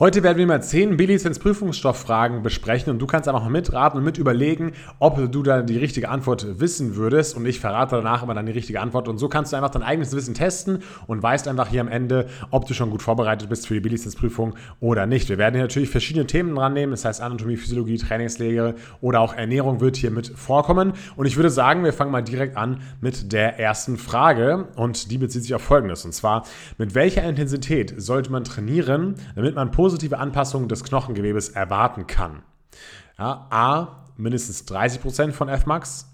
Heute werden wir mal 10 B-Lizenz-Prüfungsstofffragen besprechen und du kannst einfach mitraten und mit überlegen, ob du da die richtige Antwort wissen würdest. Und ich verrate danach immer dann die richtige Antwort. Und so kannst du einfach dein eigenes Wissen testen und weißt einfach hier am Ende, ob du schon gut vorbereitet bist für die B-Lizenz-Prüfung oder nicht. Wir werden hier natürlich verschiedene Themen dran nehmen, das heißt Anatomie, Physiologie, Trainingslehre oder auch Ernährung wird hier mit vorkommen. Und ich würde sagen, wir fangen mal direkt an mit der ersten Frage. Und die bezieht sich auf folgendes. Und zwar, mit welcher Intensität sollte man trainieren, damit man positiv positive Anpassung des Knochengewebes erwarten kann. Ja, A, mindestens 30% von Fmax,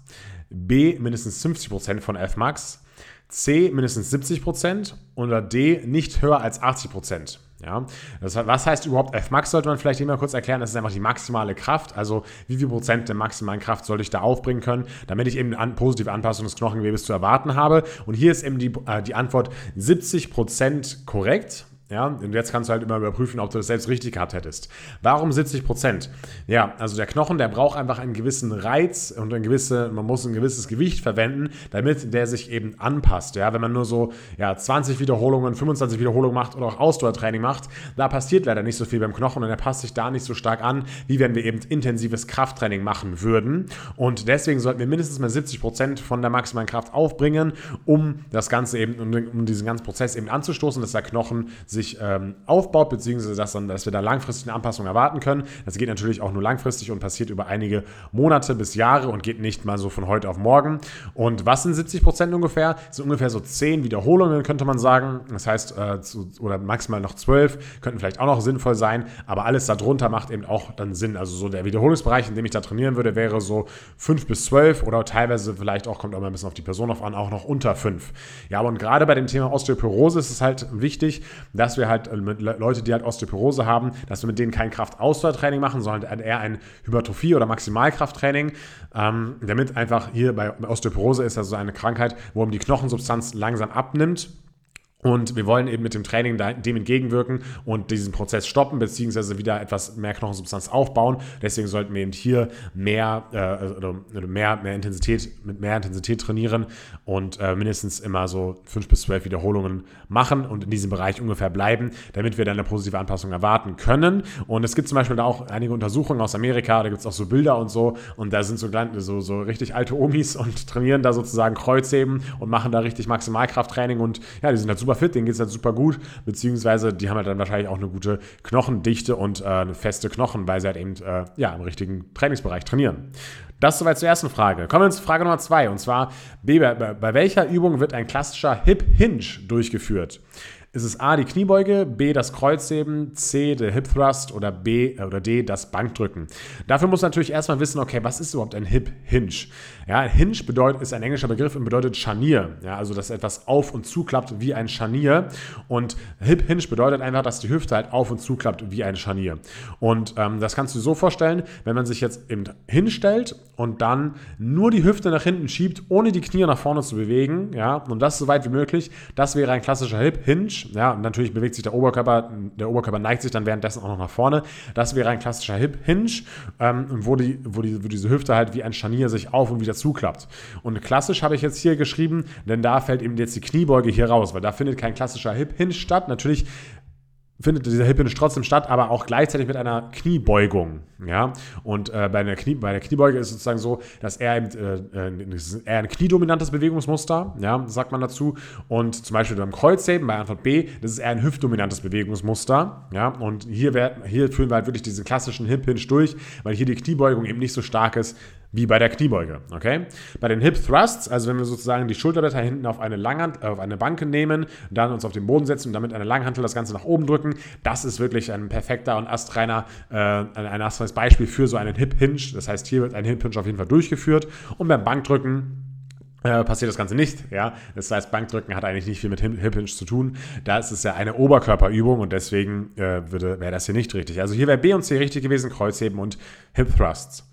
B, mindestens 50% von Fmax, C, mindestens 70% oder D, nicht höher als 80%. Ja, das, was heißt überhaupt Fmax, sollte man vielleicht immer kurz erklären. Das ist einfach die maximale Kraft. Also, wie viel Prozent der maximalen Kraft sollte ich da aufbringen können, damit ich eben eine positive Anpassung des Knochengewebes zu erwarten habe. Und hier ist eben die, äh, die Antwort 70% korrekt. Ja, und jetzt kannst du halt immer überprüfen, ob du das selbst richtig gehabt hättest. Warum 70 Prozent? Ja, also der Knochen, der braucht einfach einen gewissen Reiz und ein gewisse, man muss ein gewisses Gewicht verwenden, damit der sich eben anpasst. Ja, wenn man nur so ja, 20 Wiederholungen, 25 Wiederholungen macht oder auch Ausdauertraining macht, da passiert leider nicht so viel beim Knochen und er passt sich da nicht so stark an, wie wenn wir eben intensives Krafttraining machen würden. Und deswegen sollten wir mindestens mal 70 Prozent von der maximalen Kraft aufbringen, um das Ganze eben, um diesen ganzen Prozess eben anzustoßen, dass der Knochen sich sich ähm, aufbaut, beziehungsweise dass, dann, dass wir da langfristig eine Anpassung erwarten können. Das geht natürlich auch nur langfristig und passiert über einige Monate bis Jahre und geht nicht mal so von heute auf morgen. Und was sind 70 Prozent ungefähr? Das sind ungefähr so 10 Wiederholungen, könnte man sagen. Das heißt, äh, zu, oder maximal noch 12 könnten vielleicht auch noch sinnvoll sein, aber alles darunter macht eben auch dann Sinn. Also so der Wiederholungsbereich, in dem ich da trainieren würde, wäre so 5 bis 12 oder teilweise vielleicht auch, kommt auch mal ein bisschen auf die Person auf an, auch noch unter 5. Ja, und gerade bei dem Thema Osteoporose ist es halt wichtig, dass dass wir halt äh, mit Leute, die halt Osteoporose haben, dass wir mit denen kein Kraftausdauertraining machen, sondern eher ein Hypertrophie- oder Maximalkrafttraining, ähm, damit einfach hier bei Osteoporose ist also eine Krankheit, wo die Knochensubstanz langsam abnimmt und wir wollen eben mit dem Training dem entgegenwirken und diesen Prozess stoppen, beziehungsweise wieder etwas mehr Knochensubstanz aufbauen. Deswegen sollten wir eben hier mehr, äh, oder mehr, mehr Intensität, mit mehr Intensität trainieren und äh, mindestens immer so fünf bis zwölf Wiederholungen machen und in diesem Bereich ungefähr bleiben, damit wir dann eine positive Anpassung erwarten können. Und es gibt zum Beispiel da auch einige Untersuchungen aus Amerika, da gibt es auch so Bilder und so, und da sind so, so, so richtig alte Omis und trainieren da sozusagen Kreuzheben und machen da richtig Maximalkrafttraining und ja, die sind halt super fit, denen geht es halt super gut, beziehungsweise die haben halt dann wahrscheinlich auch eine gute Knochendichte und äh, eine feste Knochen, weil sie halt eben äh, ja, im richtigen Trainingsbereich trainieren. Das soweit zur ersten Frage. Kommen wir zu Frage Nummer zwei und zwar, bei, bei welcher Übung wird ein klassischer Hip Hinge durchgeführt? Ist es A, die Kniebeuge, B, das Kreuzheben, C, der Hip Thrust oder B äh, oder D, das Bankdrücken? Dafür muss man natürlich erstmal wissen, okay, was ist überhaupt ein Hip Hinge? Ja, Hinge bedeutet, ist ein englischer Begriff und bedeutet Scharnier. Ja, also, dass etwas auf und zuklappt wie ein Scharnier. Und Hip Hinge bedeutet einfach, dass die Hüfte halt auf und zuklappt wie ein Scharnier. Und ähm, das kannst du dir so vorstellen, wenn man sich jetzt eben hinstellt und dann nur die Hüfte nach hinten schiebt, ohne die Knie nach vorne zu bewegen, ja, und das so weit wie möglich, das wäre ein klassischer Hip Hinge. Ja, und natürlich bewegt sich der Oberkörper, der Oberkörper neigt sich dann währenddessen auch noch nach vorne. Das wäre ein klassischer Hip Hinge, ähm, wo, die, wo, die, wo diese Hüfte halt wie ein Scharnier sich auf und wieder zuklappt. Und klassisch habe ich jetzt hier geschrieben, denn da fällt eben jetzt die Kniebeuge hier raus, weil da findet kein klassischer Hip Hinge statt. Natürlich findet dieser Hip Hinge trotzdem statt, aber auch gleichzeitig mit einer Kniebeugung. Ja? Und äh, bei, einer Knie, bei der Kniebeuge ist es sozusagen so, dass er äh, äh eher ein kniedominantes Bewegungsmuster, ja, sagt man dazu. Und zum Beispiel beim Kreuzheben, bei Antwort B, das ist eher ein hüftdominantes Bewegungsmuster. Ja? Und hier, wär, hier führen wir halt wirklich diesen klassischen Hip Hinge durch, weil hier die Kniebeugung eben nicht so stark ist wie bei der Kniebeuge. Okay? Bei den Hip Thrusts, also wenn wir sozusagen die Schulterblätter hinten auf eine, Langhand, äh, auf eine Bank nehmen, dann uns auf den Boden setzen und damit eine Langhantel das Ganze nach oben drücken, das ist wirklich ein perfekter und astreiner, äh, ein astreines Beispiel für so einen Hip Hinge. Das heißt, hier wird ein Hip Hinge auf jeden Fall durchgeführt und beim Bankdrücken äh, passiert das Ganze nicht. Ja? Das heißt, Bankdrücken hat eigentlich nicht viel mit Hip Hinge zu tun. Da ist es ja eine Oberkörperübung und deswegen äh, wäre das hier nicht richtig. Also hier wäre B und C richtig gewesen, Kreuzheben und Hip Thrusts.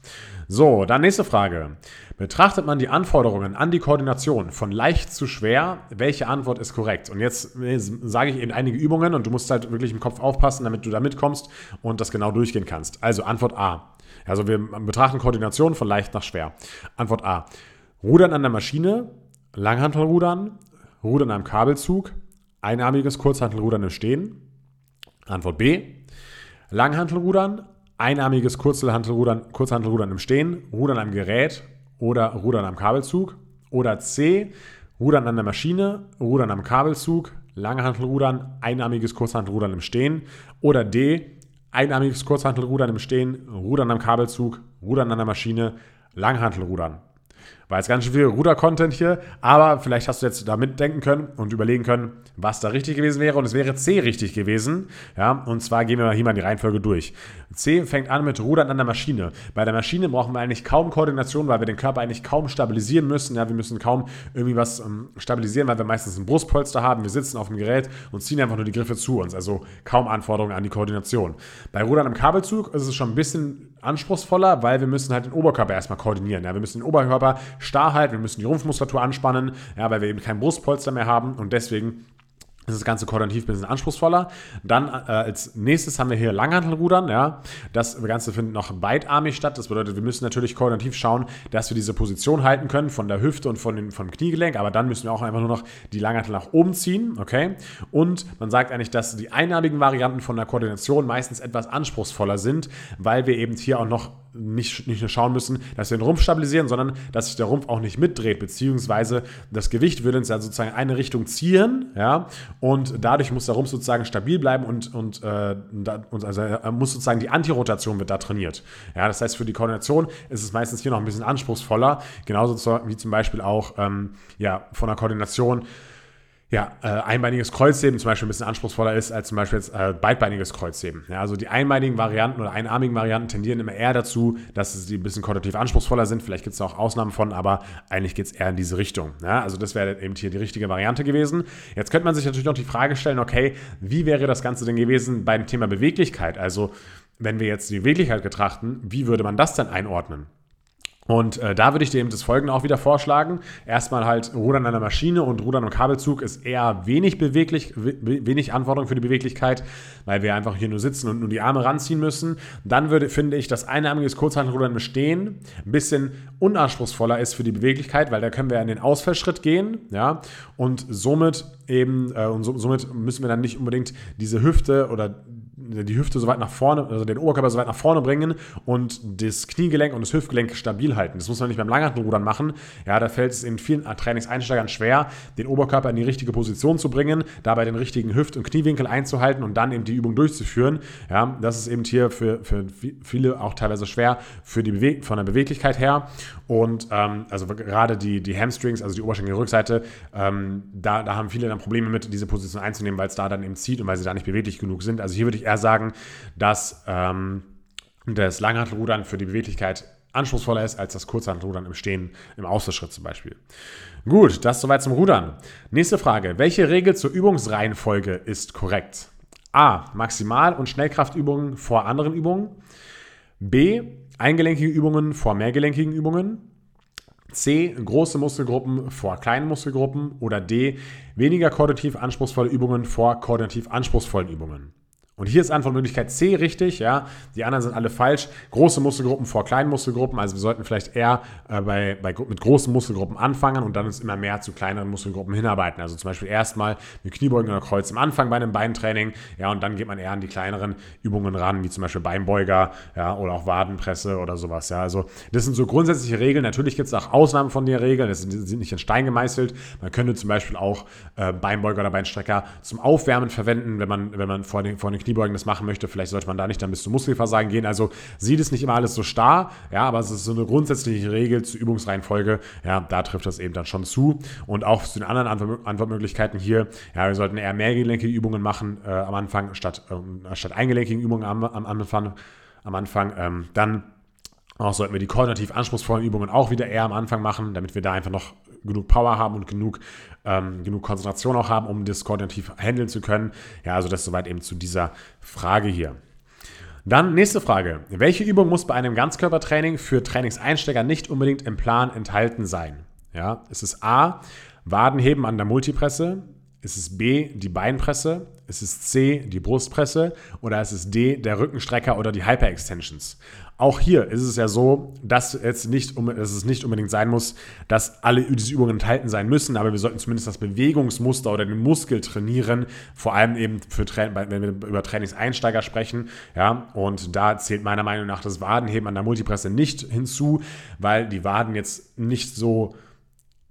So, dann nächste Frage. Betrachtet man die Anforderungen an die Koordination von leicht zu schwer, welche Antwort ist korrekt? Und jetzt äh, sage ich eben einige Übungen und du musst halt wirklich im Kopf aufpassen, damit du da mitkommst und das genau durchgehen kannst. Also Antwort A. Also wir betrachten Koordination von leicht nach schwer. Antwort A. Rudern an der Maschine, Langhantelrudern, Rudern am Kabelzug, einarmiges Kurzhantelrudern im Stehen. Antwort B. Langhantelrudern, einarmiges Kurzhantelrudern, Kurzhantelrudern im Stehen, Rudern am Gerät oder Rudern am Kabelzug. Oder C, Rudern an der Maschine, Rudern am Kabelzug, Langhantelrudern, einarmiges Kurzhantelrudern im Stehen. Oder D, einarmiges Kurzhantelrudern im Stehen, Rudern am Kabelzug, Rudern an der Maschine, Langhantelrudern. War jetzt ganz schön viel Ruder-Content hier, aber vielleicht hast du jetzt da mitdenken können und überlegen können, was da richtig gewesen wäre. Und es wäre C richtig gewesen. Ja, und zwar gehen wir hier mal die Reihenfolge durch. C fängt an mit Rudern an der Maschine. Bei der Maschine brauchen wir eigentlich kaum Koordination, weil wir den Körper eigentlich kaum stabilisieren müssen. Ja, wir müssen kaum irgendwie was ähm, stabilisieren, weil wir meistens ein Brustpolster haben. Wir sitzen auf dem Gerät und ziehen einfach nur die Griffe zu uns. Also kaum Anforderungen an die Koordination. Bei Rudern am Kabelzug ist es schon ein bisschen anspruchsvoller, weil wir müssen halt den Oberkörper erstmal koordinieren. Ja, wir müssen den Oberkörper starr halten, wir müssen die Rumpfmuskulatur anspannen, ja, weil wir eben kein Brustpolster mehr haben und deswegen ist das Ganze koordinativ ein bisschen anspruchsvoller. Dann äh, als nächstes haben wir hier Langhantelrudern. Ja. Das Ganze findet noch beidarmig statt. Das bedeutet, wir müssen natürlich koordinativ schauen, dass wir diese Position halten können von der Hüfte und von den, vom Kniegelenk. Aber dann müssen wir auch einfach nur noch die Langhantel nach oben ziehen. Okay. Und man sagt eigentlich, dass die einarmigen Varianten von der Koordination meistens etwas anspruchsvoller sind, weil wir eben hier auch noch nicht, nicht nur schauen müssen, dass wir den Rumpf stabilisieren, sondern dass sich der Rumpf auch nicht mitdreht, beziehungsweise das Gewicht würde uns ja sozusagen eine Richtung ziehen. Ja. Und dadurch muss der Rumpf sozusagen stabil bleiben und, und, äh, und also muss sozusagen die Antirotation wird da trainiert. Ja, das heißt, für die Koordination ist es meistens hier noch ein bisschen anspruchsvoller, genauso wie zum Beispiel auch ähm, ja, von der Koordination ja, äh, einbeiniges Kreuzheben zum Beispiel ein bisschen anspruchsvoller ist als zum Beispiel jetzt äh, beidbeiniges Kreuzheben. Ja, also die einbeinigen Varianten oder einarmigen Varianten tendieren immer eher dazu, dass sie ein bisschen koordinativ anspruchsvoller sind. Vielleicht gibt es auch Ausnahmen von, aber eigentlich geht es eher in diese Richtung. Ja, also das wäre eben hier die richtige Variante gewesen. Jetzt könnte man sich natürlich noch die Frage stellen, okay, wie wäre das Ganze denn gewesen beim Thema Beweglichkeit? Also wenn wir jetzt die Beweglichkeit betrachten, wie würde man das denn einordnen? Und äh, da würde ich dir eben das Folgende auch wieder vorschlagen. Erstmal halt Rudern an der Maschine und Rudern am Kabelzug ist eher wenig beweglich, wenig Anforderung für die Beweglichkeit, weil wir einfach hier nur sitzen und nur die Arme ranziehen müssen. Dann würde, finde ich, das einarmiges Kurzhantelrudern im Stehen ein bisschen unanspruchsvoller ist für die Beweglichkeit, weil da können wir in den Ausfallschritt gehen, ja, und somit eben, äh, und so, somit müssen wir dann nicht unbedingt diese Hüfte oder die Hüfte so weit nach vorne, also den Oberkörper so weit nach vorne bringen und das Kniegelenk und das Hüftgelenk stabil halten. Das muss man nicht beim Langhantelrudern machen. Ja, da fällt es in vielen Trainingseinsteigern schwer, den Oberkörper in die richtige Position zu bringen, dabei den richtigen Hüft- und Kniewinkel einzuhalten und dann eben die Übung durchzuführen. Ja, das ist eben hier für, für viele auch teilweise schwer für die Beweg von der Beweglichkeit her. Und ähm, also gerade die, die Hamstrings, also die Oberschenkelrückseite, ähm, da, da haben viele dann Probleme mit, diese Position einzunehmen, weil es da dann eben zieht und weil sie da nicht beweglich genug sind. Also hier würde ich eher sagen, dass ähm, das Langhantelrudern für die Beweglichkeit anspruchsvoller ist als das Kurzhantelrudern im Stehen, im Ausfallschritt zum Beispiel. Gut, das soweit zum Rudern. Nächste Frage. Welche Regel zur Übungsreihenfolge ist korrekt? A. Maximal- und Schnellkraftübungen vor anderen Übungen. B. Eingelenkige Übungen vor mehrgelenkigen Übungen. C. Große Muskelgruppen vor kleinen Muskelgruppen. Oder D. Weniger koordinativ anspruchsvolle Übungen vor koordinativ anspruchsvollen Übungen. Und hier ist Antwortmöglichkeit C richtig, ja. Die anderen sind alle falsch. Große Muskelgruppen vor kleinen Muskelgruppen. Also wir sollten vielleicht eher äh, bei, bei, mit großen Muskelgruppen anfangen und dann uns immer mehr zu kleineren Muskelgruppen hinarbeiten. Also zum Beispiel erstmal mit Kniebeugen oder Kreuz im Anfang bei einem Beintraining, ja, und dann geht man eher an die kleineren Übungen ran, wie zum Beispiel Beinbeuger, ja, oder auch Wadenpresse oder sowas, ja. Also das sind so grundsätzliche Regeln. Natürlich gibt es auch Ausnahmen von den Regeln. Das sind, sind, nicht in Stein gemeißelt. Man könnte zum Beispiel auch äh, Beinbeuger oder Beinstrecker zum Aufwärmen verwenden, wenn man, wenn man vor den, vor den Kniebeugen das machen möchte, vielleicht sollte man da nicht dann bis zum Muskelversagen gehen. Also sieht es nicht immer alles so starr, ja, aber es ist so eine grundsätzliche Regel zur Übungsreihenfolge. Ja, da trifft das eben dann schon zu. Und auch zu den anderen Antwortmöglichkeiten hier, ja, wir sollten eher mehrgelenkige Übungen machen äh, am Anfang statt, äh, statt eingelenkigen Übungen am, am Anfang. Am Anfang. Ähm, dann auch sollten wir die koordinativ anspruchsvollen Übungen auch wieder eher am Anfang machen, damit wir da einfach noch genug Power haben und genug, ähm, genug Konzentration auch haben, um das koordinativ handeln zu können. Ja, also das soweit eben zu dieser Frage hier. Dann nächste Frage. Welche Übung muss bei einem Ganzkörpertraining für Trainingseinsteiger nicht unbedingt im Plan enthalten sein? Ja, ist es A, Wadenheben an der Multipresse? Ist es B, die Beinpresse? ist es C, die Brustpresse oder ist es D, der Rückenstrecker oder die Hyperextensions? Auch hier ist es ja so, dass, jetzt nicht, dass es nicht unbedingt sein muss, dass alle diese Übungen enthalten sein müssen, aber wir sollten zumindest das Bewegungsmuster oder den Muskel trainieren, vor allem eben für wenn wir über Trainingseinsteiger sprechen. Ja, und da zählt meiner Meinung nach das Wadenheben an der Multipresse nicht hinzu, weil die Waden jetzt nicht so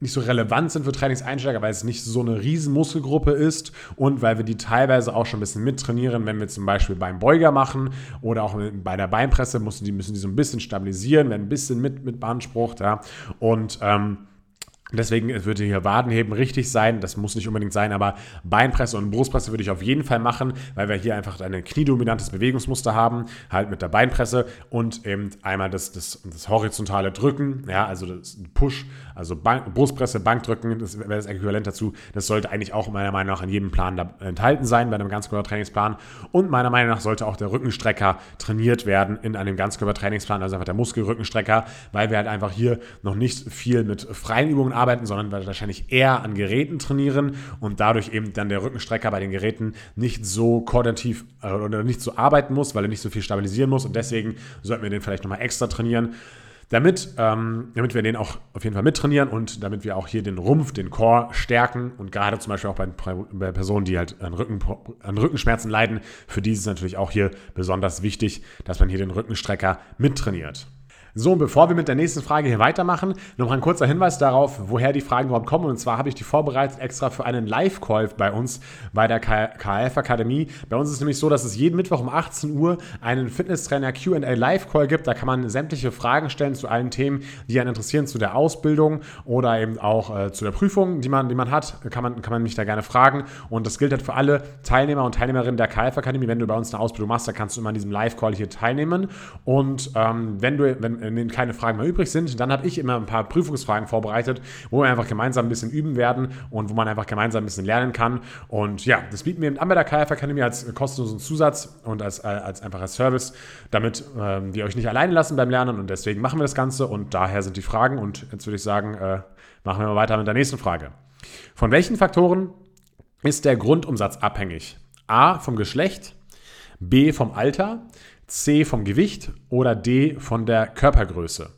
nicht so relevant sind für Trainingseinsteiger, weil es nicht so eine riesen Muskelgruppe ist und weil wir die teilweise auch schon ein bisschen mittrainieren, wenn wir zum Beispiel beim Beuger machen oder auch bei der Beinpresse müssen die, müssen die so ein bisschen stabilisieren, werden ein bisschen mit, mit beansprucht, ja, und ähm, Deswegen würde hier Wadenheben richtig sein. Das muss nicht unbedingt sein, aber Beinpresse und Brustpresse würde ich auf jeden Fall machen, weil wir hier einfach ein kniedominantes Bewegungsmuster haben, halt mit der Beinpresse und eben einmal das, das, das horizontale Drücken, ja, also das Push, also Bank, Brustpresse, Bankdrücken, das wäre das Äquivalent dazu. Das sollte eigentlich auch meiner Meinung nach in jedem Plan enthalten sein, bei einem Ganzkörpertrainingsplan. Und meiner Meinung nach sollte auch der Rückenstrecker trainiert werden in einem Ganzkörpertrainingsplan, also einfach der Muskelrückenstrecker, weil wir halt einfach hier noch nicht viel mit freien Übungen arbeiten arbeiten, sondern wahrscheinlich eher an Geräten trainieren und dadurch eben dann der Rückenstrecker bei den Geräten nicht so koordinativ äh, oder nicht so arbeiten muss, weil er nicht so viel stabilisieren muss und deswegen sollten wir den vielleicht nochmal extra trainieren. Damit, ähm, damit wir den auch auf jeden Fall mittrainieren und damit wir auch hier den Rumpf, den Core stärken und gerade zum Beispiel auch bei, bei Personen, die halt an, Rücken, an Rückenschmerzen leiden, für die ist es natürlich auch hier besonders wichtig, dass man hier den Rückenstrecker mittrainiert. So, und bevor wir mit der nächsten Frage hier weitermachen, noch ein kurzer Hinweis darauf, woher die Fragen überhaupt kommen. Und zwar habe ich die vorbereitet extra für einen Live-Call bei uns bei der KF Akademie. Bei uns ist es nämlich so, dass es jeden Mittwoch um 18 Uhr einen Fitnesstrainer QA Live-Call gibt. Da kann man sämtliche Fragen stellen zu allen Themen, die einen interessieren, zu der Ausbildung oder eben auch äh, zu der Prüfung, die man, die man hat. Kann man, kann man mich da gerne fragen. Und das gilt halt für alle Teilnehmer und Teilnehmerinnen der KF Akademie. Wenn du bei uns eine Ausbildung machst, dann kannst du immer an diesem Live-Call hier teilnehmen. Und ähm, wenn du, wenn, denen keine Fragen mehr übrig sind, dann habe ich immer ein paar Prüfungsfragen vorbereitet, wo wir einfach gemeinsam ein bisschen üben werden und wo man einfach gemeinsam ein bisschen lernen kann. Und ja, das bieten wir eben an bei der KF Akademie als kostenlosen Zusatz und als, äh, als einfach als Service, damit ähm, wir euch nicht alleine lassen beim Lernen und deswegen machen wir das Ganze und daher sind die Fragen und jetzt würde ich sagen, äh, machen wir mal weiter mit der nächsten Frage. Von welchen Faktoren ist der Grundumsatz abhängig? A vom Geschlecht, B vom Alter, C vom Gewicht oder D von der Körpergröße.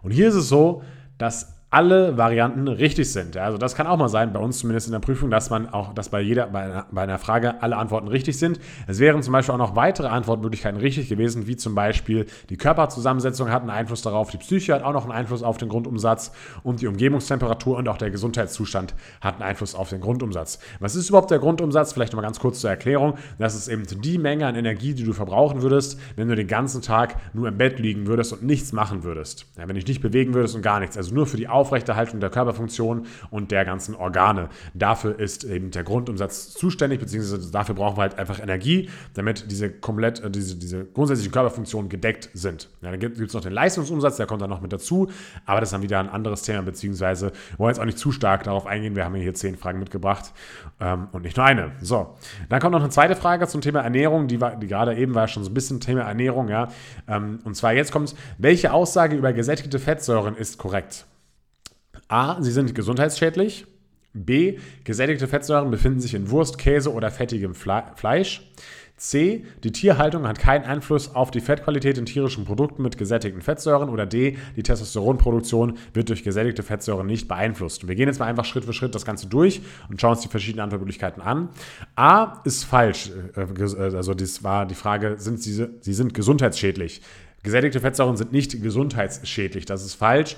Und hier ist es so, dass alle Varianten richtig sind. Also das kann auch mal sein, bei uns zumindest in der Prüfung, dass man auch, dass bei jeder, bei einer, bei einer Frage alle Antworten richtig sind. Es wären zum Beispiel auch noch weitere Antwortmöglichkeiten richtig gewesen, wie zum Beispiel die Körperzusammensetzung hat einen Einfluss darauf, die Psyche hat auch noch einen Einfluss auf den Grundumsatz und die Umgebungstemperatur und auch der Gesundheitszustand hat einen Einfluss auf den Grundumsatz. Was ist überhaupt der Grundumsatz? Vielleicht nochmal ganz kurz zur Erklärung. Das ist eben die Menge an Energie, die du verbrauchen würdest, wenn du den ganzen Tag nur im Bett liegen würdest und nichts machen würdest. Ja, wenn du dich nicht bewegen würdest und gar nichts. Also nur für die Aufmerksamkeit Aufrechterhaltung der Körperfunktion und der ganzen Organe. Dafür ist eben der Grundumsatz zuständig, beziehungsweise dafür brauchen wir halt einfach Energie, damit diese komplett, äh, diese, diese grundsätzlichen Körperfunktionen gedeckt sind. Ja, dann gibt es noch den Leistungsumsatz, der kommt dann noch mit dazu, aber das ist dann wieder ein anderes Thema, beziehungsweise wollen jetzt auch nicht zu stark darauf eingehen. Wir haben hier zehn Fragen mitgebracht ähm, und nicht nur eine. So, dann kommt noch eine zweite Frage zum Thema Ernährung, die, war, die gerade eben war schon so ein bisschen Thema Ernährung, ja. Ähm, und zwar jetzt kommt, welche Aussage über gesättigte Fettsäuren ist korrekt? A. Sie sind gesundheitsschädlich. B. Gesättigte Fettsäuren befinden sich in Wurst, Käse oder fettigem Fleisch. C. Die Tierhaltung hat keinen Einfluss auf die Fettqualität in tierischen Produkten mit gesättigten Fettsäuren. Oder D. Die Testosteronproduktion wird durch gesättigte Fettsäuren nicht beeinflusst. wir gehen jetzt mal einfach Schritt für Schritt das Ganze durch und schauen uns die verschiedenen Antwortmöglichkeiten an. A ist falsch. Äh, äh, also das war die Frage, sind sie, sie sind gesundheitsschädlich. Gesättigte Fettsäuren sind nicht gesundheitsschädlich. Das ist falsch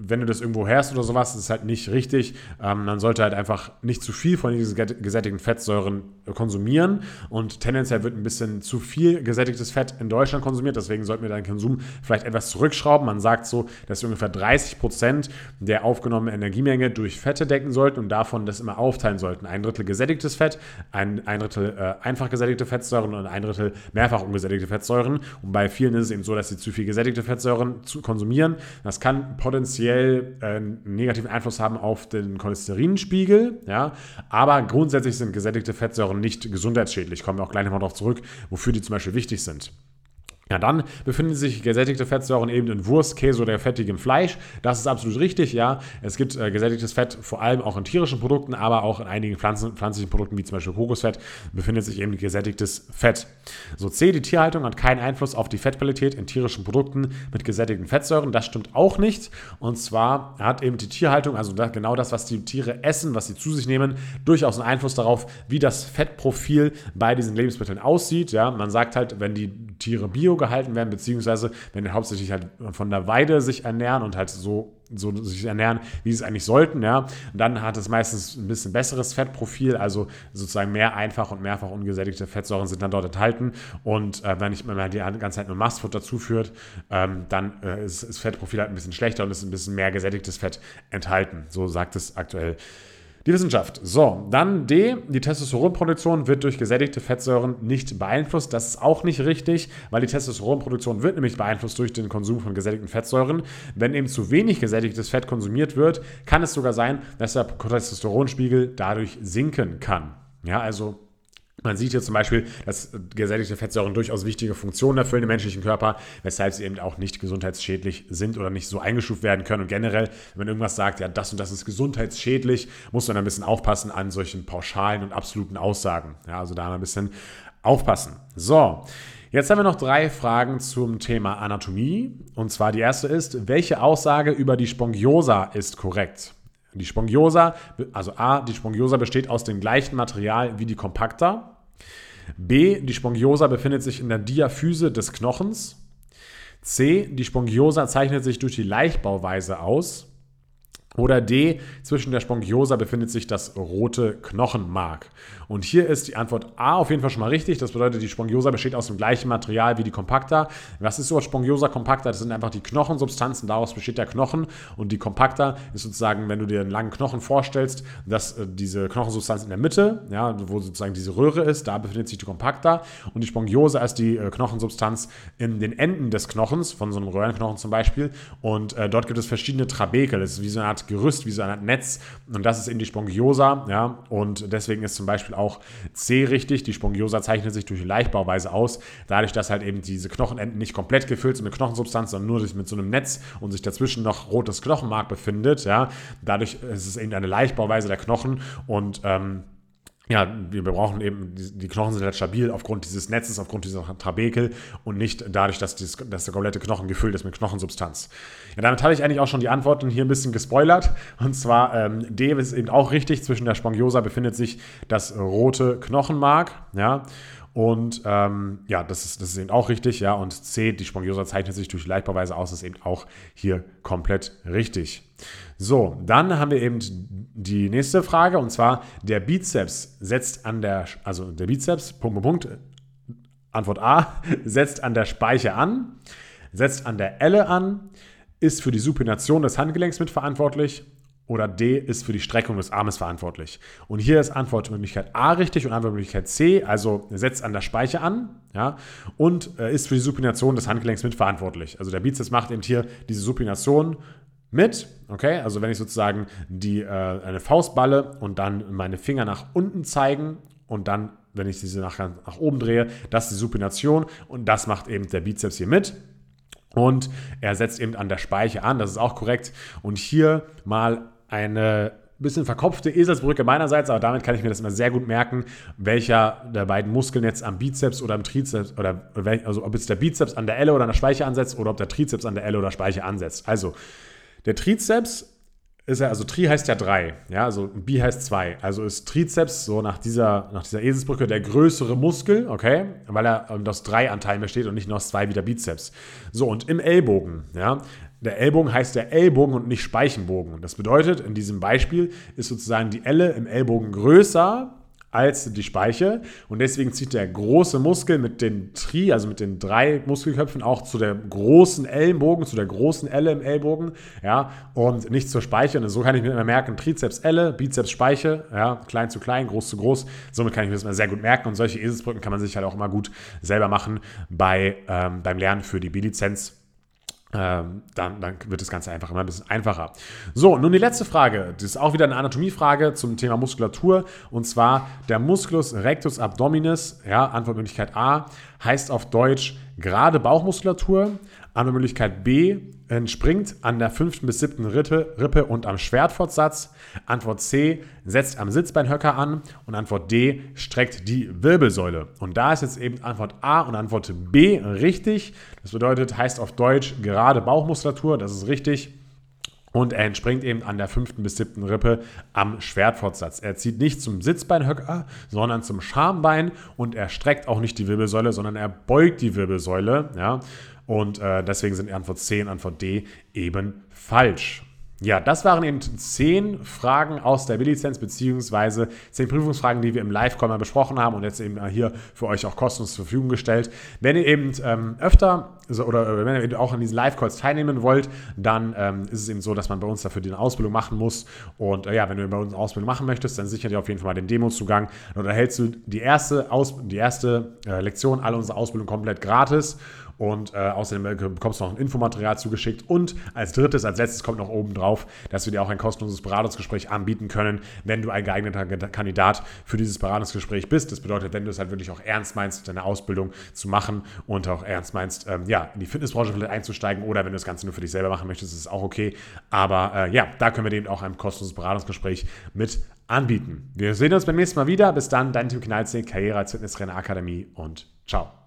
wenn du das irgendwo hörst oder sowas, ist halt nicht richtig. Ähm, man sollte halt einfach nicht zu viel von diesen gesättigten Fettsäuren konsumieren und tendenziell wird ein bisschen zu viel gesättigtes Fett in Deutschland konsumiert, deswegen sollten wir deinen Konsum vielleicht etwas zurückschrauben. Man sagt so, dass wir ungefähr 30 Prozent der aufgenommenen Energiemenge durch Fette decken sollten und davon das immer aufteilen sollten. Ein Drittel gesättigtes Fett, ein, ein Drittel äh, einfach gesättigte Fettsäuren und ein Drittel mehrfach ungesättigte Fettsäuren. Und bei vielen ist es eben so, dass sie zu viel gesättigte Fettsäuren zu konsumieren. Das kann potenziell potenziell äh, einen negativen Einfluss haben auf den Cholesterinspiegel. Ja? Aber grundsätzlich sind gesättigte Fettsäuren nicht gesundheitsschädlich. Kommen wir auch gleich nochmal darauf zurück, wofür die zum Beispiel wichtig sind. Ja, dann befinden sich gesättigte Fettsäuren eben in Wurst, Käse oder fettigem Fleisch. Das ist absolut richtig, ja. Es gibt äh, gesättigtes Fett vor allem auch in tierischen Produkten, aber auch in einigen Pflanzen, pflanzlichen Produkten, wie zum Beispiel Kokosfett, befindet sich eben gesättigtes Fett. So C, die Tierhaltung hat keinen Einfluss auf die Fettqualität in tierischen Produkten mit gesättigten Fettsäuren. Das stimmt auch nicht. Und zwar hat eben die Tierhaltung, also genau das, was die Tiere essen, was sie zu sich nehmen, durchaus einen Einfluss darauf, wie das Fettprofil bei diesen Lebensmitteln aussieht. Ja, man sagt halt, wenn die Tiere bio gehalten werden, beziehungsweise wenn die hauptsächlich halt von der Weide sich ernähren und halt so, so sich ernähren, wie sie es eigentlich sollten, ja, dann hat es meistens ein bisschen besseres Fettprofil, also sozusagen mehr einfach und mehrfach ungesättigte Fettsäuren sind dann dort enthalten. Und äh, wenn ich mir die ganze Zeit nur Mastfutter zuführt, ähm, dann äh, ist das Fettprofil halt ein bisschen schlechter und ist ein bisschen mehr gesättigtes Fett enthalten, so sagt es aktuell die Wissenschaft. So, dann D. Die Testosteronproduktion wird durch gesättigte Fettsäuren nicht beeinflusst. Das ist auch nicht richtig, weil die Testosteronproduktion wird nämlich beeinflusst durch den Konsum von gesättigten Fettsäuren. Wenn eben zu wenig gesättigtes Fett konsumiert wird, kann es sogar sein, dass der Testosteronspiegel dadurch sinken kann. Ja, also man sieht hier zum Beispiel, dass gesättigte Fettsäuren durchaus wichtige Funktionen erfüllen im menschlichen Körper, weshalb sie eben auch nicht gesundheitsschädlich sind oder nicht so eingestuft werden können. Und generell, wenn man irgendwas sagt, ja, das und das ist gesundheitsschädlich, muss man ein bisschen aufpassen an solchen pauschalen und absoluten Aussagen. Ja, also da ein bisschen aufpassen. So. Jetzt haben wir noch drei Fragen zum Thema Anatomie. Und zwar die erste ist, welche Aussage über die Spongiosa ist korrekt? Die Spongiosa, also A, die Spongiosa besteht aus dem gleichen Material wie die Compacta. B, die Spongiosa befindet sich in der Diaphyse des Knochens. C, die Spongiosa zeichnet sich durch die Leichtbauweise aus. Oder D, zwischen der Spongiosa befindet sich das rote Knochenmark. Und hier ist die Antwort A auf jeden Fall schon mal richtig. Das bedeutet, die Spongiosa besteht aus dem gleichen Material wie die Compacta. Was ist so Spongiosa Compacta? Das sind einfach die Knochensubstanzen, daraus besteht der Knochen. Und die Compacta ist sozusagen, wenn du dir einen langen Knochen vorstellst, dass äh, diese Knochensubstanz in der Mitte, ja, wo sozusagen diese Röhre ist, da befindet sich die Compacta. Und die Spongiosa ist die äh, Knochensubstanz in den Enden des Knochens, von so einem Röhrenknochen zum Beispiel. Und äh, dort gibt es verschiedene Trabekel. Das ist wie so eine Art Gerüst, wie so Art Netz. Und das ist eben die Spongiosa. Ja? Und deswegen ist zum Beispiel auch C richtig. Die Spongiosa zeichnet sich durch die Leichtbauweise aus. Dadurch, dass halt eben diese Knochenenden nicht komplett gefüllt sind mit Knochensubstanz, sondern nur mit so einem Netz und sich dazwischen noch rotes Knochenmark befindet. Ja? Dadurch ist es eben eine Leichtbauweise der Knochen und ähm, ja, wir brauchen eben, die Knochen sind halt stabil aufgrund dieses Netzes, aufgrund dieser Trabekel und nicht dadurch, dass, dieses, dass der komplette Knochen gefüllt ist mit Knochensubstanz. Ja, damit habe ich eigentlich auch schon die Antworten hier ein bisschen gespoilert. Und zwar ähm, D ist eben auch richtig, zwischen der Spongiosa befindet sich das rote Knochenmark. Ja, und ähm, ja, das ist, das ist eben auch richtig. Ja, und C, die Spongiosa zeichnet sich durch Leichtbauweise aus, ist eben auch hier komplett richtig. So, dann haben wir eben die nächste Frage und zwar der Bizeps setzt an der, also der Bizeps, Punkt, Punkt, Punkt, Antwort A, setzt an der Speiche an, setzt an der Elle an, ist für die Supination des Handgelenks mitverantwortlich oder D ist für die Streckung des Armes verantwortlich. Und hier ist Antwortmöglichkeit A richtig und Antwortmöglichkeit C, also setzt an der Speiche an ja, und äh, ist für die Supination des Handgelenks mitverantwortlich. Also der Bizeps macht eben hier diese Supination mit, okay, also wenn ich sozusagen die, äh, eine Faust balle und dann meine Finger nach unten zeigen und dann, wenn ich diese nach, nach oben drehe, das ist die Supination und das macht eben der Bizeps hier mit. Und er setzt eben an der Speiche an, das ist auch korrekt. Und hier mal eine bisschen verkopfte Eselsbrücke meinerseits, aber damit kann ich mir das immer sehr gut merken, welcher der beiden Muskeln jetzt am Bizeps oder am Trizeps oder also ob jetzt der Bizeps an der Elle oder an der Speiche ansetzt oder ob der Trizeps an der Elle oder Speiche ansetzt. Also der Trizeps ist ja, also Tri heißt ja drei, ja, also Bi heißt zwei. Also ist Trizeps so nach dieser, nach dieser Eselsbrücke der größere Muskel, okay, weil er aus drei Anteilen besteht und nicht nur aus zwei wie der Bizeps. So, und im Ellbogen, ja, der Ellbogen heißt der Ellbogen und nicht Speichenbogen. Und das bedeutet, in diesem Beispiel ist sozusagen die Elle im Ellbogen größer als die Speiche. Und deswegen zieht der große Muskel mit den Tri, also mit den drei Muskelköpfen, auch zu der großen Ellenbogen, zu der großen Elle im Ellbogen, ja, und nicht zur Speiche. Und so kann ich mir immer merken, Trizeps Elle, Bizeps Speiche, ja, klein zu klein, groß zu groß. Somit kann ich mir das immer sehr gut merken. Und solche Eselsbrücken kann man sich halt auch immer gut selber machen bei, ähm, beim Lernen für die B-Lizenz dann, dann, wird das Ganze einfach immer ein bisschen einfacher. So, nun die letzte Frage. Das ist auch wieder eine Anatomiefrage zum Thema Muskulatur. Und zwar der Musculus rectus abdominis, ja, Antwortmöglichkeit A, heißt auf Deutsch gerade Bauchmuskulatur. Antwortmöglichkeit B entspringt an der fünften bis siebten Rippe, Rippe und am Schwertfortsatz. Antwort C setzt am Sitzbeinhöcker an. Und Antwort D streckt die Wirbelsäule. Und da ist jetzt eben Antwort A und Antwort B richtig. Das bedeutet, heißt auf Deutsch gerade Bauchmuskulatur. Das ist richtig. Und er entspringt eben an der fünften bis siebten Rippe am Schwertfortsatz. Er zieht nicht zum Sitzbeinhöcker, sondern zum Schambein und er streckt auch nicht die Wirbelsäule, sondern er beugt die Wirbelsäule. Ja? Und äh, deswegen sind Antwort C und Antwort D eben falsch. Ja, das waren eben zehn Fragen aus der B-Lizenz, beziehungsweise zehn Prüfungsfragen, die wir im Live-Call mal besprochen haben und jetzt eben hier für euch auch kostenlos zur Verfügung gestellt. Wenn ihr eben ähm, öfter so, oder wenn ihr auch an diesen Live-Calls teilnehmen wollt, dann ähm, ist es eben so, dass man bei uns dafür die Ausbildung machen muss. Und äh, ja, wenn du bei uns eine Ausbildung machen möchtest, dann sichert ihr auf jeden Fall mal den Demozugang. Dann erhältst du die erste, Aus die erste äh, Lektion alle unsere Ausbildung komplett gratis. Und äh, außerdem bekommst du noch ein Infomaterial zugeschickt. Und als drittes, als letztes kommt noch oben drauf, dass wir dir auch ein kostenloses Beratungsgespräch anbieten können, wenn du ein geeigneter Kandidat für dieses Beratungsgespräch bist. Das bedeutet, wenn du es halt wirklich auch ernst meinst, deine Ausbildung zu machen und auch ernst meinst, ähm, ja, in die Fitnessbranche vielleicht einzusteigen oder wenn du das Ganze nur für dich selber machen möchtest, ist es auch okay. Aber äh, ja, da können wir dir eben auch ein kostenloses Beratungsgespräch mit anbieten. Wir sehen uns beim nächsten Mal wieder. Bis dann, dein Tim Knalzig, Karriere als Fitnesstrainer Akademie und ciao.